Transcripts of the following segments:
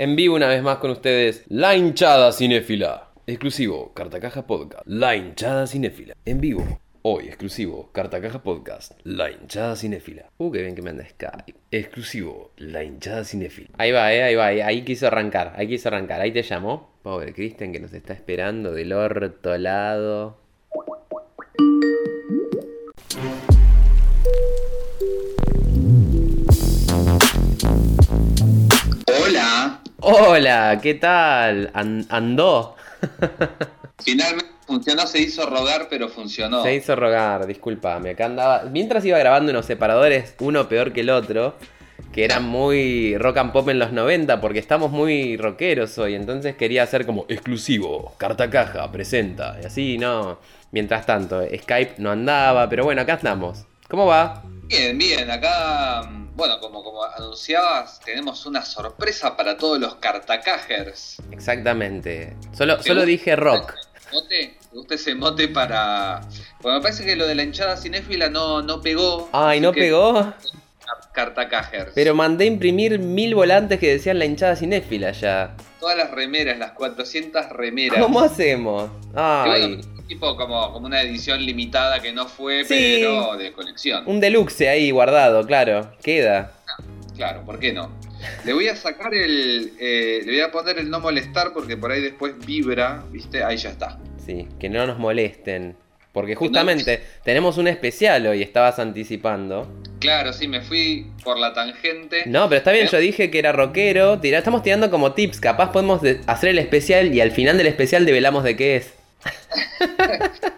En vivo una vez más con ustedes, La hinchada cinéfila. Exclusivo, Cartacaja Podcast. La hinchada cinéfila. En vivo. Hoy, exclusivo, Cartacaja Podcast. La hinchada cinéfila. Uh, qué bien que me anda Skype. Exclusivo, La hinchada cinéfila. Ahí va, eh, ahí va, ahí, ahí quiso arrancar, ahí quiso arrancar. Ahí te llamó. Pobre Kristen que nos está esperando del orto lado. Hola. Hola, ¿qué tal? An- ¿Andó? Finalmente funcionó, se hizo rogar, pero funcionó. Se hizo rogar, discúlpame. Acá andaba. Mientras iba grabando unos separadores, uno peor que el otro, que eran muy rock and pop en los 90, porque estamos muy rockeros hoy. Entonces quería hacer como exclusivo, carta caja, presenta. Y así, no. Mientras tanto, Skype no andaba, pero bueno, acá estamos. ¿Cómo va? Bien, bien. Acá, bueno, como, como anunciabas, tenemos una sorpresa para todos los cartacajers. Exactamente. Solo, ¿Te solo dije rock. ese mote? ¿Te gusta ese mote para...? Bueno, me parece que lo de la hinchada cinéfila no, no pegó. Ay, ¿no que pegó? Cartacajers. Pero mandé imprimir mil volantes que decían la hinchada cinéfila ya. Todas las remeras, las 400 remeras. ¿Cómo hacemos? Ay, bueno, tipo como, como una edición limitada que no fue, Sí. pero de colección. un deluxe ahí guardado, claro. Queda. Claro, ¿por qué no? Le voy a sacar el. eh, le voy a poner el no molestar porque por ahí después vibra, ¿viste? Ahí ya está. Sí, que no nos molesten. Porque justamente tenemos un especial hoy, estabas anticipando. Claro, sí, me fui por la tangente. No, pero está bien, ¿Eh? yo dije que era rockero. Tira- estamos tirando como tips. Capaz podemos de- hacer el especial y al final del especial develamos de qué es.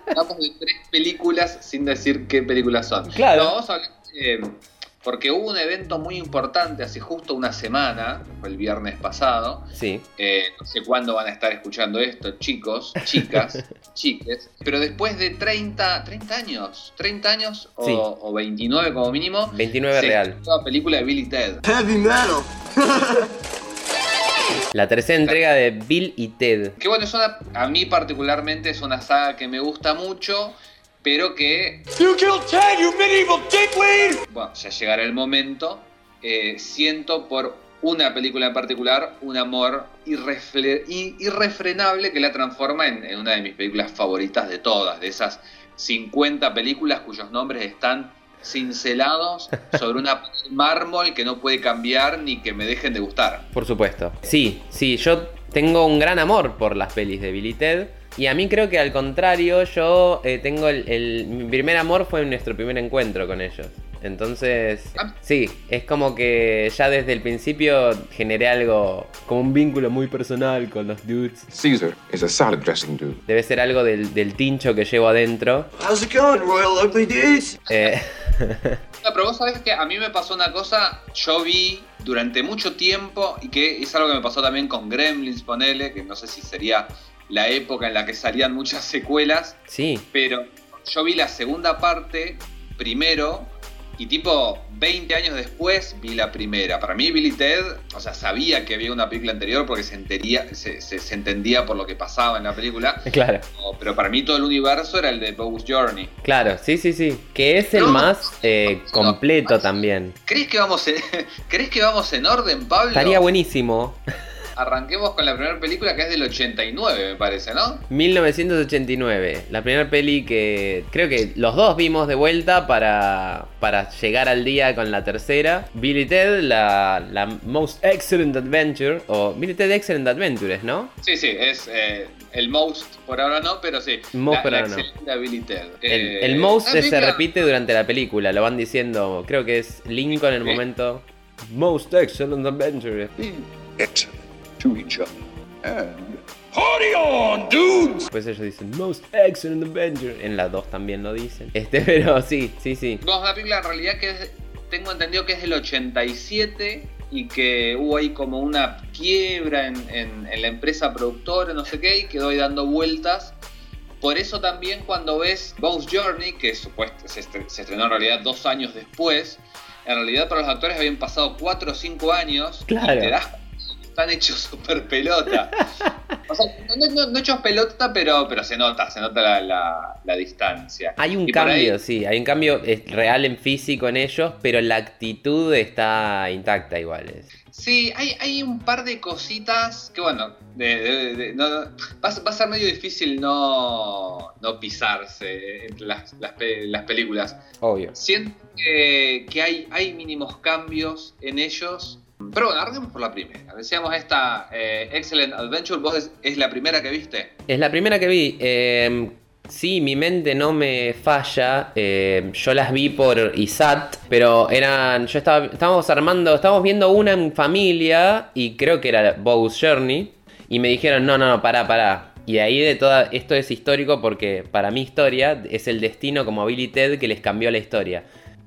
Hablamos de tres películas sin decir qué películas son. Claro. No, vamos a hablar. eh, porque hubo un evento muy importante hace justo una semana, fue el viernes pasado. Sí. Eh, no sé cuándo van a estar escuchando esto, chicos, chicas, chiques. Pero después de 30, 30 años, 30 años o, Sí. o 29 como mínimo, 29 se real. la película de Billy Ted. Heavy metal. La tercera entrega de Bill y Ted. Que bueno, es una, a mí particularmente es una saga que me gusta mucho, pero que, You killed Ted, you medieval dickweed! bueno, ya llegará el momento, eh, siento por una película en particular un amor irrefle- irrefrenable que la transforma en, en una de mis películas favoritas de todas, de esas 50 películas cuyos nombres están cincelados sobre una mármol que no puede cambiar ni que me dejen de gustar. Por supuesto. Sí, sí, yo tengo un gran amor por las pelis de Bill y Ted. Y a mí creo que al contrario, yo eh, tengo el, el- Mi primer amor fue en nuestro primer encuentro con ellos. Entonces, Ah. sí, es como que ya desde el principio generé algo, como un vínculo muy personal con los dudes. Caesar is a salad dressing dude. Debe ser algo del, del tincho que llevo adentro. How's it going, Royal Ugly Dudes? Eh, No, pero vos sabés que a mí me pasó una cosa, yo vi durante mucho tiempo, y que es algo que me pasó también con Gremlins, ponele, que no sé si sería la época en la que salían muchas secuelas, sí, pero yo vi la segunda parte primero, y tipo 20 años después vi la primera. Para mí Billy Ted, o sea, sabía que había una película anterior porque se, entería- se, se- se entendía por lo que pasaba en la película, claro. o- pero para mí todo el universo era el de Bow's Journey. Claro, sí, sí, sí. Que es el No. más eh, completo también. ¿Crees que vamos en, ¿crees que vamos en orden, Pablo? Estaría buenísimo. Arranquemos con la primera película que es del 89, me parece, ¿no? 1989, la primera peli que creo que los dos vimos de vuelta para, para llegar al día con la tercera. Billy Ted, la, la Most Excellent Adventure, o Billy Ted Excellent Adventures, ¿no? Sí, sí, es eh, el most por ahora no, pero sí. Most la, por la ahora no. excelente Billy Ted. El, Eh, el Most se repite durante la película, lo van diciendo, creo que es Lincoln en el momento. Most Excellent Adventure. Excellent to each other. And Party on, dudes! Después ellos dicen Most Excellent Adventure. En la 2 también lo dicen. Este, pero sí, sí, sí. Vamos, una película en realidad que es, tengo entendido que es del 87 y que hubo ahí como una quiebra en, en- en la empresa productora, no sé qué, y quedó ahí dando vueltas. Por eso también cuando ves Bow's Journey, que supuest- se, estre- se estrenó en realidad dos años después, en realidad para los actores habían pasado cuatro o cinco años Claro. y te das están hechos super pelota. O sea, no, no- no hechos pelota, pero, pero se nota, se nota la, la- la distancia. Hay un Y cambio, ahí- sí, hay un cambio real en físico en ellos, pero la actitud está intacta igual. Sí, hay, hay un par de cositas que, bueno, de- de- de- no- va, a- va a ser medio difícil no, no pisarse entre las, las las películas. Obvio. Siento que, que hay, hay mínimos cambios en ellos. Pero bueno, arranquemos por la primera. Decíamos esta eh, Excellent Adventure, vos es, es la primera que viste. Es la primera que vi. eh, sí, mi mente no me falla. eh, yo las vi por ISAT, pero eran. Yo estaba. Estábamos armando. Estábamos viendo una en familia. Y creo que era Bow's Journey. Y me dijeron, no, no, no, pará, pará. Y ahí de toda. Esto es histórico porque para mi historia es el destino como Billy que les cambió la historia.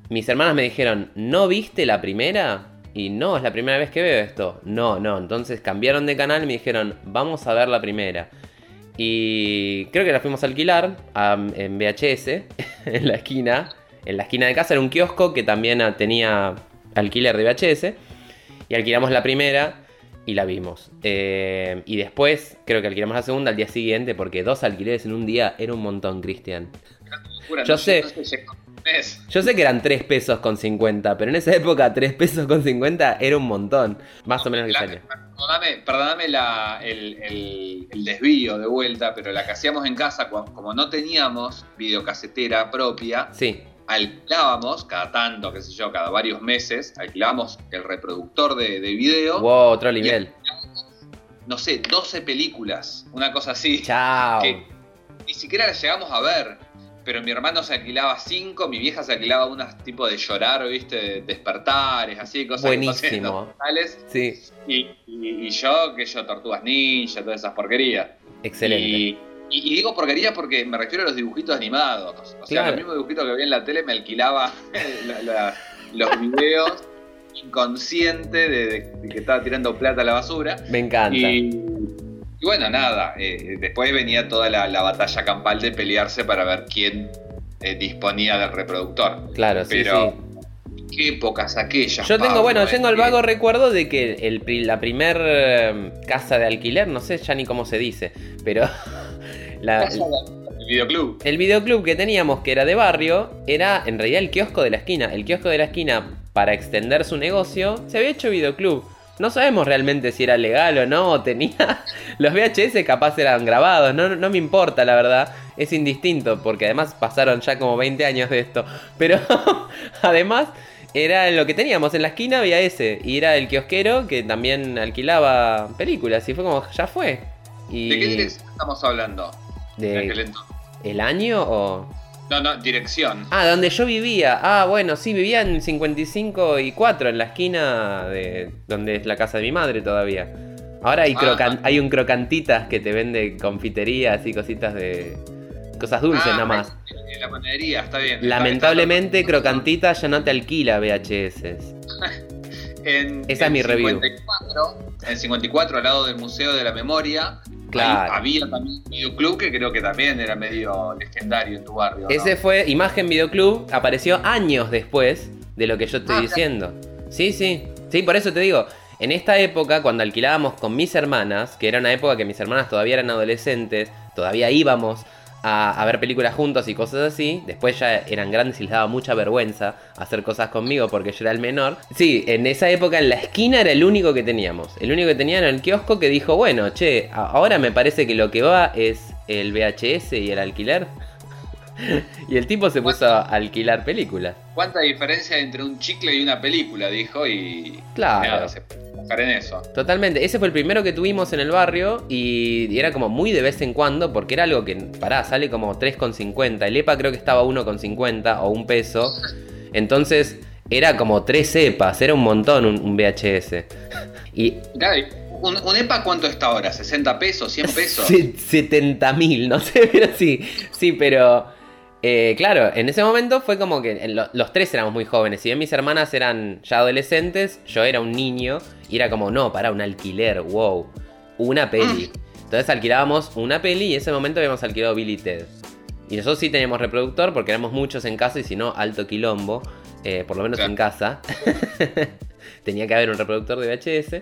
Mis hermanas me dijeron, ¿no viste la primera? Y no, es la primera vez que veo esto. No, no. Entonces cambiaron de canal y me dijeron, vamos a ver la primera. Y creo que la fuimos a alquilar en VHS, en la esquina. En la esquina de casa era un kiosco que también tenía alquiler de VHS. Y alquilamos la primera y la vimos. Eh, y después creo que alquilamos la segunda al día siguiente porque dos alquileres en un día era un montón, Cristian. Yo sé. Mes. Yo sé que eran 3 pesos con 50, pero en esa época 3 pesos con 50 era un montón. Más o menos que salió. Perdóname, perdóname la- el, el- el desvío de vuelta, pero la que hacíamos en casa, como no teníamos videocasetera propia, Sí, alquilábamos cada tanto, qué sé yo, cada varios meses, alquilábamos el reproductor de, de video, wow, otro nivel. no sé, 12 películas, una cosa así, Chao. que ni siquiera las llegamos a ver. Pero mi hermano se alquilaba cinco, mi vieja se alquilaba unas tipo de llorar, viste, despertares, así, cosas Buenísimo. Sí, Y, y- y yo, que yo, Tortugas Ninja, todas esas porquerías. excelente. Y, y- digo porquería porque me refiero a los dibujitos animados. O sea, Claro. los mismos dibujitos que veía en la tele me alquilaba la- la- los videos inconsciente de, de- de que estaba tirando plata a la basura. Me encanta. Y, y bueno, nada, eh, después venía toda la, la batalla campal de pelearse para ver quién eh, disponía del reproductor. Claro, sí, Pero sí. qué épocas aquellas. Yo tengo, Pablo, bueno, eh, tengo el que- vago recuerdo de que el, la primer eh, casa de alquiler, no sé ya ni cómo se dice, pero la- Casa del videoclub. el videoclub que teníamos, que era de barrio, era en realidad el kiosco de la esquina. El kiosco de la esquina, para extender su negocio, se había hecho videoclub. No sabemos realmente si era legal o no, o tenía... Los VHS capaz eran grabados, no, no me importa la verdad, es indistinto, porque además pasaron ya como 20 años de esto. Pero además era lo que teníamos en la esquina, había ese, y era el kiosquero que también alquilaba películas, y fue como, ya fue. Y ¿De qué dirección estamos hablando? de- En aquel entonces. ¿El año o...? No, no, dirección. Ah, donde yo vivía. Ah, bueno, sí, vivía en 55 y 4, en la esquina de donde es la casa de mi madre todavía. Ahora hay, Ah. crocan- hay un crocantitas que te vende confiterías y cositas de... Cosas dulces Ah, nada más. En, la panadería, está bien. Lamentablemente está- Crocantitas ya no te alquila VHS. En, Esa es en mi review. 54, en 54, al lado del Museo de la Memoria, Claro. ahí había también un videoclub que creo que también era medio legendario en tu barrio. ¿no? Ese fue Imagen Videoclub, apareció años después de lo que yo estoy Ah, diciendo. Sí, sí. Sí, por eso te digo, en esta época, cuando alquilábamos con mis hermanas, que era una época que mis hermanas todavía eran adolescentes, todavía íbamos a, ver películas juntos y cosas así, después ya eran grandes y les daba mucha vergüenza hacer cosas conmigo porque yo era el menor. Sí, en esa época en la esquina era el único que teníamos. El único que tenía era el kiosco que dijo, bueno, che, ahora me parece que lo que va es el VHS y el alquiler. Y el tipo se puso a alquilar películas. ¿Cuánta diferencia entre un chicle y una película? Dijo y. Claro. Nada, se en eso. Totalmente, ese fue el primero que tuvimos en el barrio y era como muy de vez en cuando porque era algo que, pará, sale como 3,50. El EPA creo que estaba 1,50 o un peso. Entonces era como 3 EPAs, era un montón un, un VHS. Y ¿un, un EPA cuánto está ahora? ¿60 pesos? ¿100 pesos? se- 70 mil, no sé, pero sí, sí, pero eh, claro, en ese momento fue como que lo- los tres éramos muy jóvenes. Si bien mis hermanas eran ya adolescentes, yo era un niño y era como, no, para un alquiler, wow, una peli. Entonces alquilábamos una peli y en ese momento habíamos alquilado Billy Ted. Y nosotros sí teníamos reproductor porque éramos muchos en casa y si no, alto quilombo, eh, por lo menos Claro. en casa. Tenía que haber un reproductor de VHS.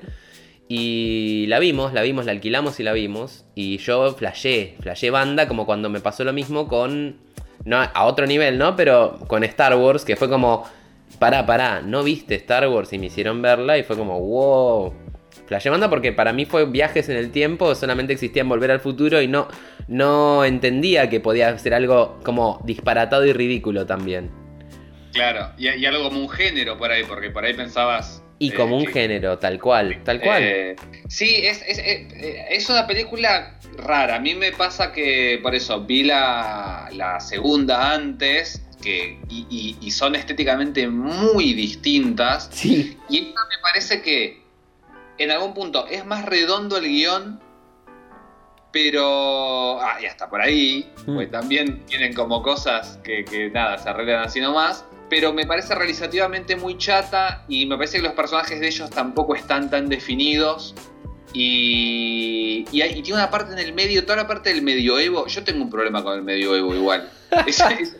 Y la vimos, la vimos, la alquilamos y la vimos. Y yo flashé, flashé banda como cuando me pasó lo mismo con... No, a otro nivel, ¿no? Pero con Star Wars, que fue como... pará, pará, no viste Star Wars y me hicieron verla y fue como, wow. Flash banda porque para mí fue viajes en el tiempo, solamente existían volver al futuro y no, no entendía que podía ser algo como disparatado y ridículo también. Claro, y, y algo como un género por ahí, porque por ahí pensabas. Y eh, como un que- género, tal cual, tal cual. Eh, sí, es, es, eh, es una película rara. A mí me pasa que, por eso, vi la, la segunda antes que, y, y- y son estéticamente muy distintas. Sí, Y esta me parece que en algún punto es más redondo el guion, pero. Ah, y hasta por ahí, Mm. pues también tienen como cosas que, que nada, se arreglan así nomás. Pero me parece realizativamente muy chata y me parece que los personajes de ellos tampoco están tan definidos. Y, y, hay- y tiene una parte en el medio, toda la parte del medioevo. Yo tengo un problema con el medioevo igual. Es, es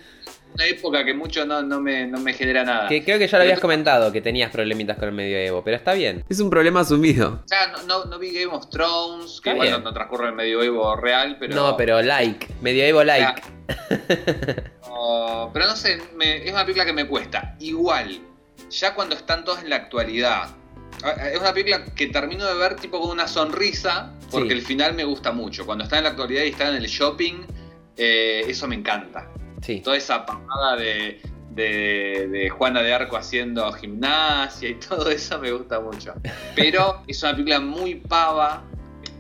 una época que mucho no, no, me, no me genera nada. que creo que ya lo habías comentado, que tenías problemitas con el medioevo, pero está bien. Es un problema asumido. O sea, no, no, no vi Game of Thrones, que igual no, transcurre el medioevo real, pero. No, pero like, medioevo like. no, pero no sé, me- es una película que me cuesta. Igual, ya cuando están todos en la actualidad. Es una película que termino de ver tipo con una sonrisa, porque Sí. el final me gusta mucho. Cuando está en la actualidad y está en el shopping, eh, eso me encanta. Sí. Toda esa pavada de, de, de Juana de Arco haciendo gimnasia y todo eso me gusta mucho. Pero es una película muy pava.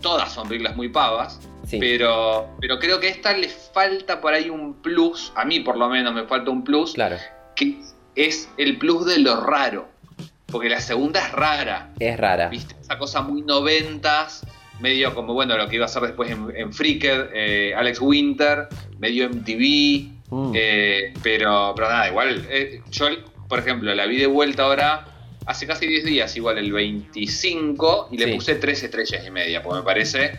Todas son películas muy pavas. Sí. Pero, pero creo que a esta le falta por ahí un plus. A mí por lo menos me falta un plus. Claro, Que es el plus de lo raro. Porque la segunda es rara. es rara. ¿Viste? Esa cosa muy noventas, medio como bueno lo que iba a hacer después en, en Freaker, eh, Alex Winter, medio MTV, Mm. eh, pero, pero nada, igual, eh, yo por ejemplo la vi de vuelta ahora hace casi 10 días, igual el 25, y le Sí. puse 3 estrellas y media, porque me parece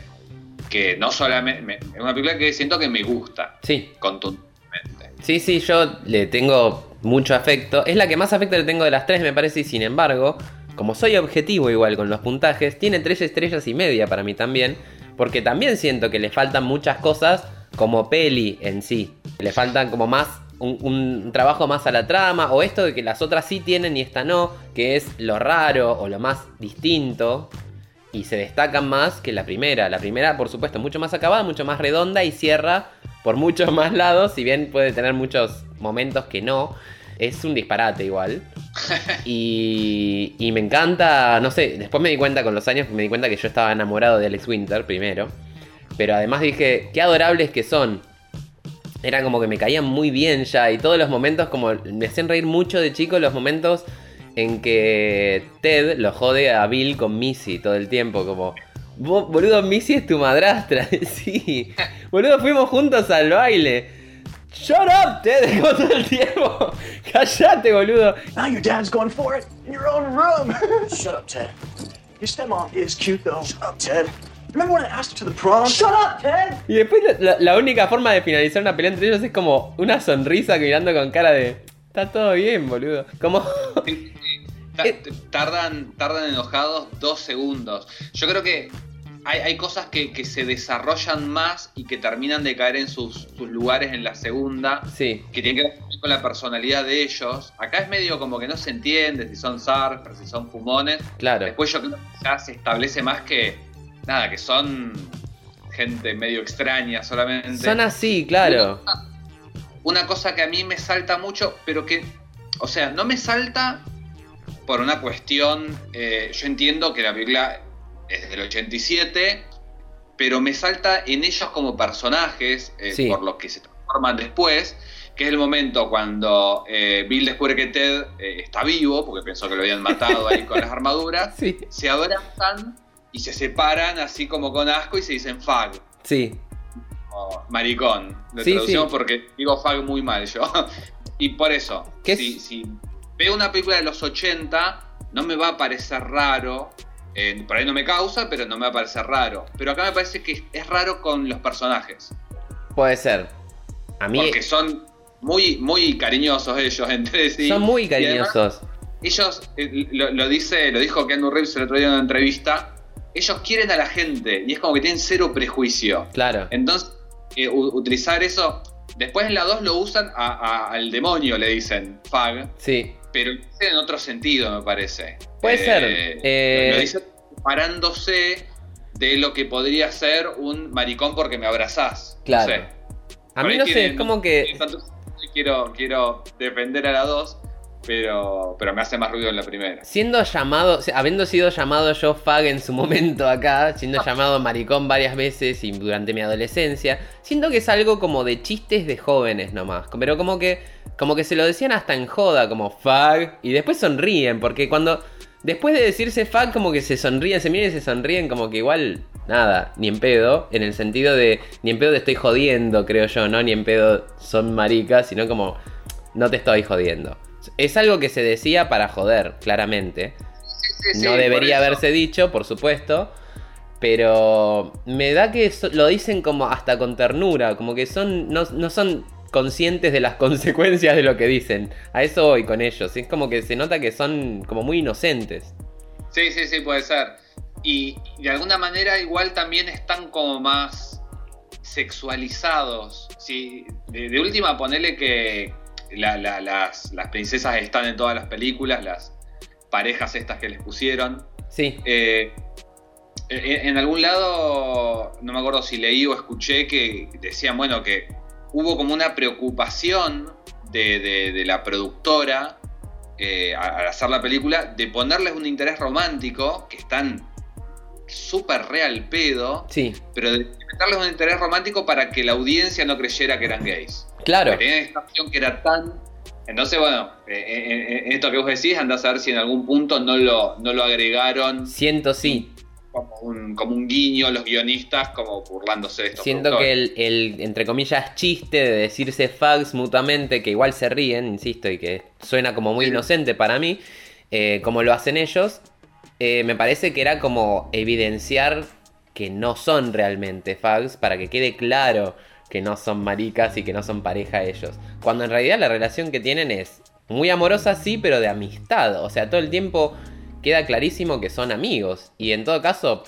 que no solamente, me- es una película que siento que me gusta, Sí, contundentemente. sí, sí, yo le tengo mucho afecto. Es la que más afecto le tengo de las tres, me parece, y sin embargo, como soy objetivo igual con los puntajes, tiene tres estrellas y media para mí también, porque también siento que le faltan muchas cosas como peli en sí. Le faltan como más un, un trabajo más a la trama, o esto de que las otras sí tienen y esta no, que es lo raro o lo más distinto. Y se destacan más que la primera. La primera, por supuesto, mucho más acabada, mucho más redonda y cierra por muchos más lados, si bien puede tener muchos momentos que no. Es un disparate igual. Y, y me encanta, no sé, después me di cuenta con los años, me di cuenta que yo estaba enamorado de Alex Winter primero. Pero además dije, qué adorables que son. Era como que me caían muy bien ya y todos los momentos como me hacían reír mucho de chico los momentos en que Ted lo jode a Bill con Missy todo el tiempo como "Vos, boludo Missy es tu madrastra sí boludo fuimos juntos al baile shut up Ted todo el tiempo callate boludo Now your dad's going for it in your own room. Shut up, Ted. Your stepmom is cute, though. Shut up, Ted. Remember when I asked her to the prom? Shut up, Ted! y después la, la única forma de finalizar una pelea entre ellos es como una sonrisa mirando con cara de está todo bien boludo como Eh. Tardan, tardan enojados dos segundos. Yo creo que hay, hay cosas que, que se desarrollan más y que terminan de caer en sus, sus lugares en la segunda, sí que tienen que ver con la personalidad de ellos. Acá es medio como que no se entiende si son surfers, si son fumones. claro Después yo creo que ya se establece más que, nada, que son gente medio extraña solamente. son así claro una cosa que a mí me salta mucho, pero que, o sea, no me salta por una cuestión, eh, yo entiendo que la película es del 87, pero me salta en ellos como personajes, eh, Sí. por lo que se transforman después, que es el momento cuando eh, Bill descubre que Ted eh, está vivo, porque pensó que lo habían matado ahí con las armaduras, sí se abrazan y se separan así como con asco y se dicen fag. sí maricón. Lo Sí, traducimos sí. porque digo fag muy mal yo. y por eso, ¿Qué si, es? si veo una película de los 80, no me va a parecer raro. eh, por ahí no me causa, pero no me va a parecer raro. Pero acá me parece que es raro con los personajes. puede ser a mí Porque son muy, muy cariñosos ellos entre sí. son muy además, cariñosos ellos, eh, lo, lo dice, lo dijo Keanu Reeves el otro día en una entrevista, ellos quieren a la gente y es como que tienen cero prejuicio. claro Entonces, eh, utilizar eso. Después en la 2 lo usan a- a- al demonio, le dicen, Fag. sí pero lo en otro sentido, me parece. Puede Eh, ser, eh, Lo dice parándose de lo que podría ser un maricón porque me abrazás. No Claro. sé. A mí no sé, es como que quiero, quiero defender a la dos, pero, pero me hace más ruido en la primera. siendo llamado, habiendo sido llamado yo fag en su momento acá, siendo llamado maricón varias veces y durante mi adolescencia, siento que es algo como de chistes de jóvenes nomás, pero como que como que se lo decían hasta en joda como fag y después sonríen porque cuando después de decirse fag como que se sonríen, se miran y se sonríen como que igual nada, ni en pedo, en el sentido de ni en pedo te estoy jodiendo, creo yo, no ni en pedo son maricas, sino como no te estoy jodiendo. Es algo que se decía para joder, claramente. Sí, sí, sí, no debería haberse dicho, por supuesto. Pero me da que so- lo dicen como hasta con ternura, como que son no, no son conscientes de las consecuencias de lo que dicen. A eso voy con ellos. Es como que se nota que son como muy inocentes. Sí, sí, sí, puede ser. Y de alguna manera igual también están como más sexualizados. Sí, de, de última ponele que la- la- las, las princesas están en todas las películas, las parejas estas que les pusieron. Sí, Eh, en en algún lado, no me acuerdo si leí o escuché que decían, bueno, que hubo como una preocupación de, de- de la productora eh, al hacer la película de ponerles un interés romántico, que están súper real pedo, sí, pero de meterles un interés romántico para que la audiencia no creyera que eran gays. Claro. Que tenían esta opción que era tan... Entonces, bueno, eh, eh, eh, esto que vos decís, andás a ver si en algún punto no lo, no lo agregaron Siento sí. como un, como un guiño los guionistas, como burlándose de estos Siento que el, el, entre comillas, chiste de decirse fags mutuamente, que igual se ríen, insisto, y que suena como muy Sí. inocente para mí, eh, como lo hacen ellos, eh, me parece que era como evidenciar que no son realmente fags, para que quede claro que no son maricas y que no son pareja ellos. Cuando en realidad la relación que tienen es muy amorosa, sí, pero de amistad. O sea, todo el tiempo queda clarísimo que son amigos. Y en todo caso,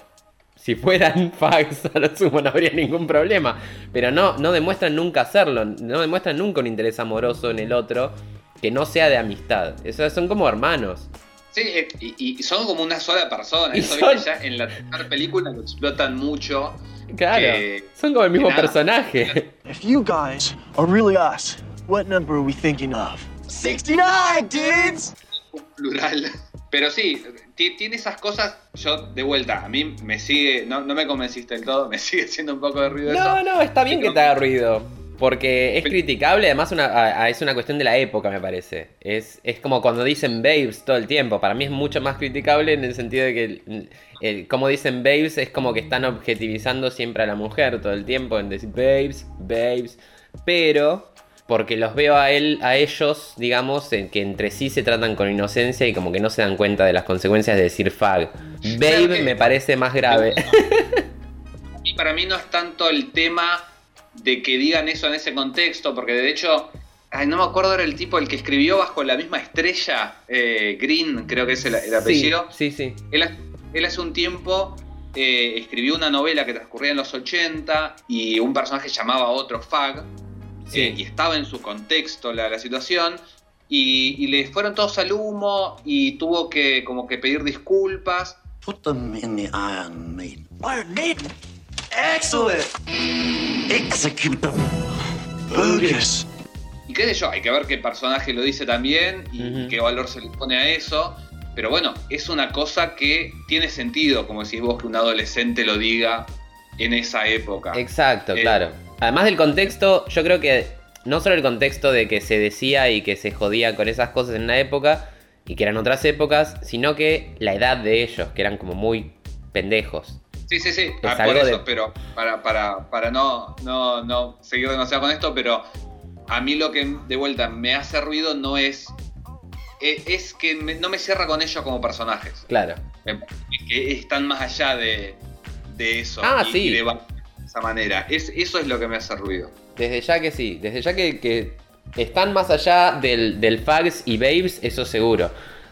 si fueran fags, a lo sumo no habría ningún problema. Pero no, no demuestran nunca hacerlo. No demuestran nunca un interés amoroso en el otro que no sea de amistad. Eso son como hermanos. Sí, eh, y, y son como una sola persona. Eso son- ya en la tercera película lo explotan mucho. Claro. Que- Son como el mismo personaje. If you guys are really us, what number are we thinking of? 69, dudes! plural. Pero sí, ti- tiene esas cosas. Yo, de vuelta, a mí me sigue. No, no me convenciste del todo, me sigue haciendo un poco de ruido No, eso. no, está bien que te haga ruido. Porque es criticable, además una, a- a- es una cuestión de la época, me parece. Es, es como cuando dicen babes todo el tiempo. Para mí es mucho más criticable en el sentido de que, el- el- como dicen babes, es como que están objetivizando siempre a la mujer todo el tiempo en decir babes, babes. Pero, porque los veo a él, a ellos, digamos, que entre sí se tratan con inocencia y como que no se dan cuenta de las consecuencias de decir fag. Babe me parece más grave. Y para mí no es tanto el tema de que digan eso en ese contexto, porque de hecho, ay, no me acuerdo, era el tipo el que escribió bajo la misma estrella, eh, Green, creo que es el, el apellido. Sí, sí, sí. Él, ha- él hace un tiempo eh, escribió una novela que transcurría en los 80 y un personaje llamaba a otro Fag, Sí. eh, y estaba en su contexto la, la situación. Y, y le fueron todos al humo y tuvo que como que pedir disculpas. Put them in the Iron Maiden. Excellent! Execute them. Bogus! Y qué sé yo, hay que ver qué personaje lo dice también y qué valor se le pone a eso. Pero bueno, es una cosa que tiene sentido, como decís vos, que un adolescente lo diga en esa época. Exacto, Eh, claro. Además del contexto, yo creo que no solo el contexto de que se decía y que se jodía con esas cosas en una época y que eran otras épocas, sino que la edad de ellos, que eran como muy pendejos. Sí, sí, sí, ah, por eso, de- pero para, para, para no, no, no seguir demasiado con esto, pero a mí lo que de vuelta me hace ruido no es. e- Es que me- no me cierra con ellos como personajes. Claro. Que están más allá de, de eso. Ah, y, sí. y de de esa manera. Es, eso es lo que me hace ruido. Desde ya que sí, desde ya que, que están más allá del, del fags y babes, eso seguro.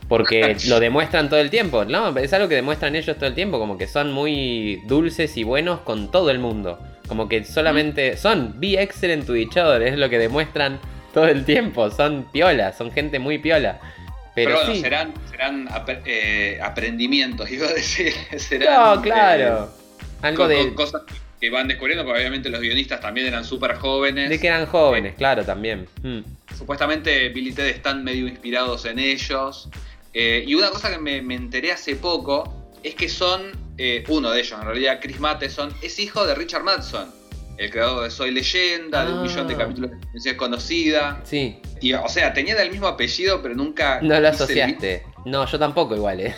Porque lo demuestran todo el tiempo, ¿no? Es algo que demuestran ellos todo el tiempo, como que son muy dulces y buenos con todo el mundo. Como que solamente son be excellent to each other, es lo que demuestran todo el tiempo. Son piola, son gente muy piola. Pero, Pero, bueno, sí. serán, serán ap- eh, aprendimientos, iba a decir. serán, No, claro. eh, Algo co- de, co- cosas que van descubriendo, porque obviamente los guionistas también eran súper jóvenes. de que eran jóvenes, claro, también. Mm. Supuestamente Billy y Ted están medio inspirados en ellos. Eh, y una cosa que me, me enteré hace poco es que son, eh, uno de ellos en realidad, Chris Matheson, es hijo de Richard Madson, el creador de Soy Leyenda, de un Ah. millón de capítulos de Ciencia Desconocida. Sí, Y, o sea, tenían el mismo apellido, pero nunca. no lo el asociaste. No, yo tampoco igual, ¿eh?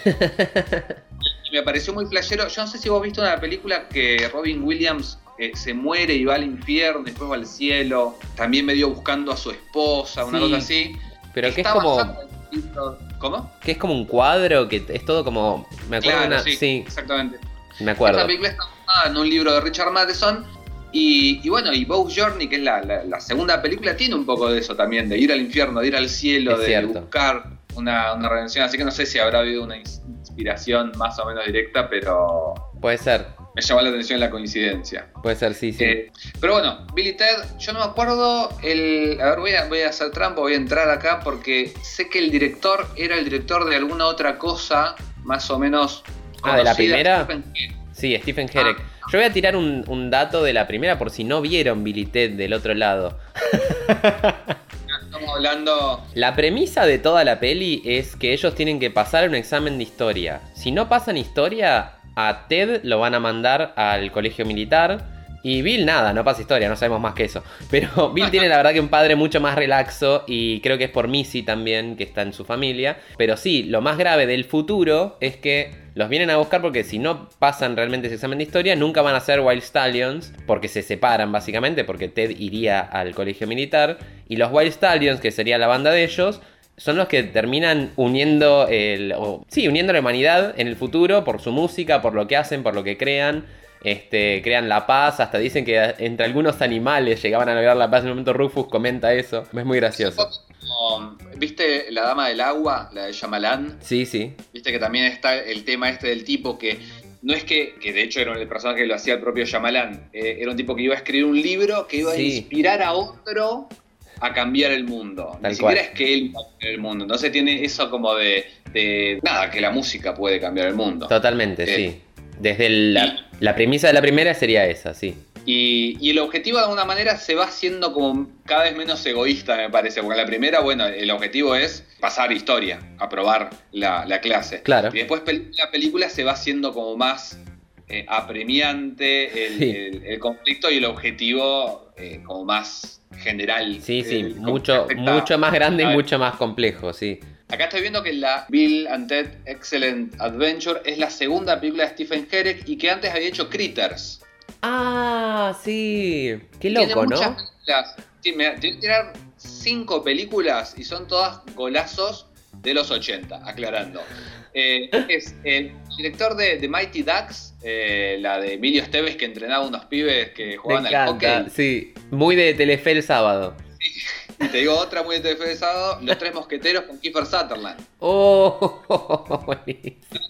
Me pareció muy flashero. Yo no sé si vos viste una película que Robin Williams eh, se muere y va al infierno, después va al cielo. También medio buscando a su esposa, una Sí, cosa así. Pero que es Está como, ¿Cómo? que es como un cuadro, que es todo como... Me acuerdo Claro, una... sí, sí, exactamente. me acuerdo. Esta película está basada en un libro de Richard Matheson. Y, y bueno, y Bow Journey, que es la, la- la segunda película, tiene un poco de eso también, de ir al infierno, de ir al cielo, Es de cierto. buscar una, una redención. Así que no sé si habrá habido una ins- inspiración más o menos directa, pero Puede ser, me llamó la atención la coincidencia. puede ser, sí, sí. Eh, pero bueno, Billy Ted, yo no me acuerdo el. A ver, voy a, voy a hacer trampa, voy a entrar acá porque sé que el director era el director de alguna otra cosa, más o menos. Ah, ¿de la primera? Stephen. Sí, Stephen Herek. Ah. Yo voy a tirar un, un dato de la primera por si no vieron Billy Ted del otro lado. Estamos hablando. La premisa de toda la peli es que ellos tienen que pasar un examen de historia. Si no pasan historia, a Ted lo van a mandar al colegio militar. Y Bill nada, no pasa historia, no sabemos más que eso. Pero Bill tiene la verdad que un padre mucho más relaxo y creo que es por Missy también, que está en su familia. Pero sí, lo más grave del futuro es que los vienen a buscar porque si no pasan realmente ese examen de historia, nunca van a ser Wild Stallions, porque se separan básicamente, porque Ted iría al colegio militar. Y los Wild Stallions, que sería la banda de ellos, son los que terminan uniendo el. o- sí, uniendo la humanidad en el futuro por su música, por lo que hacen, por lo que crean. Este, crean la paz, hasta dicen que entre algunos animales llegaban a lograr la paz. En un momento Rufus comenta eso. Es muy gracioso. como- ¿Viste La Dama del Agua, la de Shyamalan? Sí, sí. Viste que también está el tema este del tipo que no es que, que de hecho era el personaje que lo hacía el propio Shyamalan, eh, era un tipo que iba a escribir un libro que iba a Sí. inspirar a otro a cambiar el mundo. Tal Ni siquiera es que él iba a cambiar el mundo. Entonces tiene eso como de, de nada, que la música puede cambiar el mundo. Totalmente, Eh, sí. Desde el- la, la premisa de la primera sería esa, sí. Y, y el objetivo de alguna manera se va haciendo como cada vez menos egoísta, me parece. Porque la primera, bueno, el objetivo es pasar historia, aprobar la, la clase. Claro. Y después la película se va haciendo como más eh, apremiante el, Sí. el- el conflicto y el objetivo eh, como más general. Sí, sí, Eh, mucho, mucho más grande y a mucho más complejo, sí. Acá estoy viendo que la Bill and Ted Excellent Adventure es la segunda película de Stephen Herek y que antes había hecho Critters. Ah, sí. Qué Tiene loco, muchas ¿no? películas. Sí, me a tirar cinco películas y son todas golazos de los 80, aclarando. Eh, es el director de, Mighty Ducks, eh, la de Emilio Esteves que entrenaba unos pibes que Me jugaban al encanta, hockey. sí. Muy de Telefe el sábado. Y te digo otra muy de de sábado, Los Tres Mosqueteros con Kiefer Sutherland. Oh.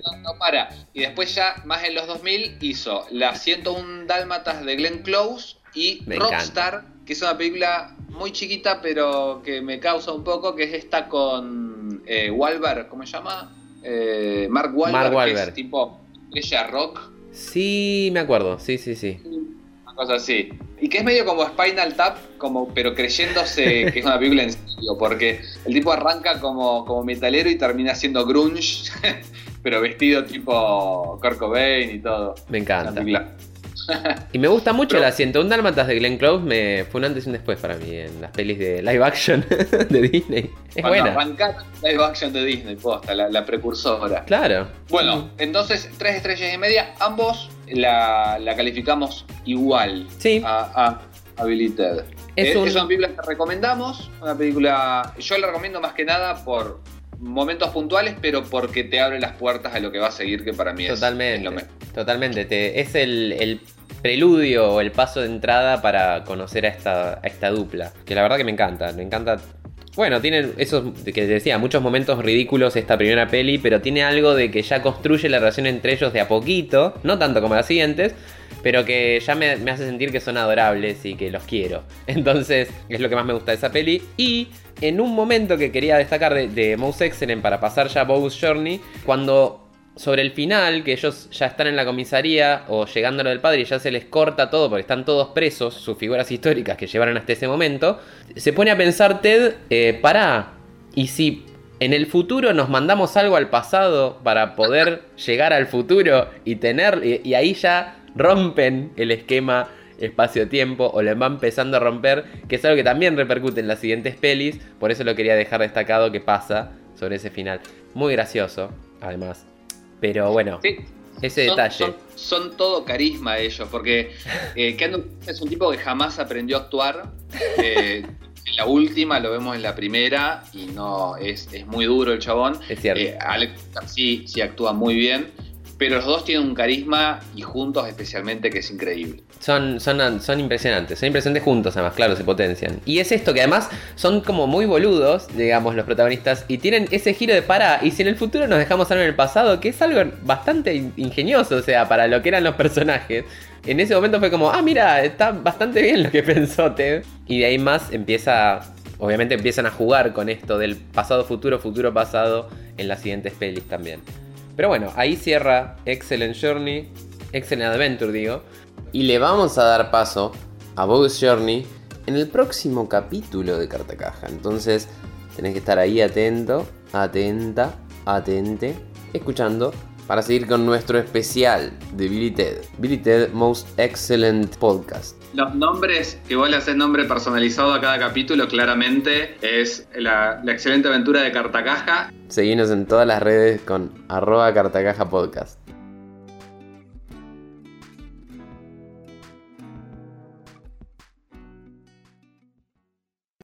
No, no para. Y después ya, más en los 2000, hizo Las 101 Dálmatas de Glenn Close y Me Rockstar, que es una película muy chiquita, pero que me causa un poco, que es esta con eh, Wahlberg, ¿cómo se llama? Eh, Mark Wahlberg, Mark que Wahlberg. es tipo estrella rock, Sí, me acuerdo, sí, sí, sí. Una cosa así. Y que es medio como Spinal Tap, como, pero creyéndose que es una película en serio, porque el tipo arranca como, como metalero y termina siendo grunge, pero vestido tipo Kurt Cobain y todo. Me encanta. Y me gusta mucho Pero- la 101 Dálmatas de Glenn Close, me fue un antes y un después para mí en las pelis de live action de Disney. Es Cuando buena. live action de Disney, posta, la, la precursora. Claro. Bueno, entonces, tres estrellas y media, ambos la, la calificamos igual Sí. a, a Habilited. Es Es, un- es una película que recomendamos, una película, yo la recomiendo más que nada por momentos puntuales, pero porque te abre las puertas a lo que va a seguir, que para mí es, es Totalmente. lo mejor. Totalmente. Te- es el, el preludio o el paso de entrada para conocer a esta, a esta dupla. Que la verdad que me encanta. Me encanta Bueno, tiene esos que decía, muchos momentos ridículos esta primera peli, pero tiene algo de que ya construye la relación entre ellos de a poquito, no tanto como las siguientes, pero que ya me, hace sentir que son adorables y que los quiero. Entonces, es lo que más me gusta de esa peli. Y en un momento que quería destacar de, de Most Excellent para pasar ya a Bogus Journey, cuando sobre el final, que ellos ya están en la comisaría o llegando a lo del padre y ya se les corta todo porque están todos presos, sus figuras históricas que llevaron hasta ese momento, se pone a pensar Ted, eh, pará, ¿y si en el futuro nos mandamos algo al pasado para poder llegar al futuro y tener, y, y ahí ya rompen el esquema espacio-tiempo o lo van empezando a romper, que es algo que también repercute en las siguientes pelis, por eso lo quería dejar destacado que pasa sobre ese final. Muy gracioso, además. Pero bueno, Sí. ese Son- detalle. Son, son todo carisma ellos, porque eh, Keanu es un tipo que jamás aprendió a actuar. Eh, en la última lo vemos en la primera y no es, es muy duro el chabón. Es cierto. Eh, Alex sí, sí actúa muy bien, pero los dos tienen un carisma y juntos especialmente que es increíble. Son, son, son impresionantes, son impresionantes juntos además, claro, se potencian. Y es esto que además son como muy boludos, digamos, los protagonistas, y tienen ese giro de para, y si en el futuro nos dejamos algo en el pasado, que es algo bastante in- ingenioso, o sea, para lo que eran los personajes. En ese momento fue como, ah, mira, está bastante bien lo que pensó Ted. Y de ahí más empieza, obviamente empiezan a jugar con esto del pasado, futuro, futuro, pasado, en las siguientes pelis también. Pero bueno, ahí cierra Excellent Journey, Excellent Adventure, digo. Y le vamos a dar paso a Bogus Journey en el próximo capítulo de Carta Caja. Entonces, tenés que estar ahí atento, atenta, atente, escuchando para seguir con nuestro especial de Billy Ted. Billy Ted Most Excellent Podcast. Los nombres, que vos le haces nombre personalizado a cada capítulo, claramente es la, excelente aventura de Cartacaja. Seguinos en todas las redes con arroba cartacaja podcast.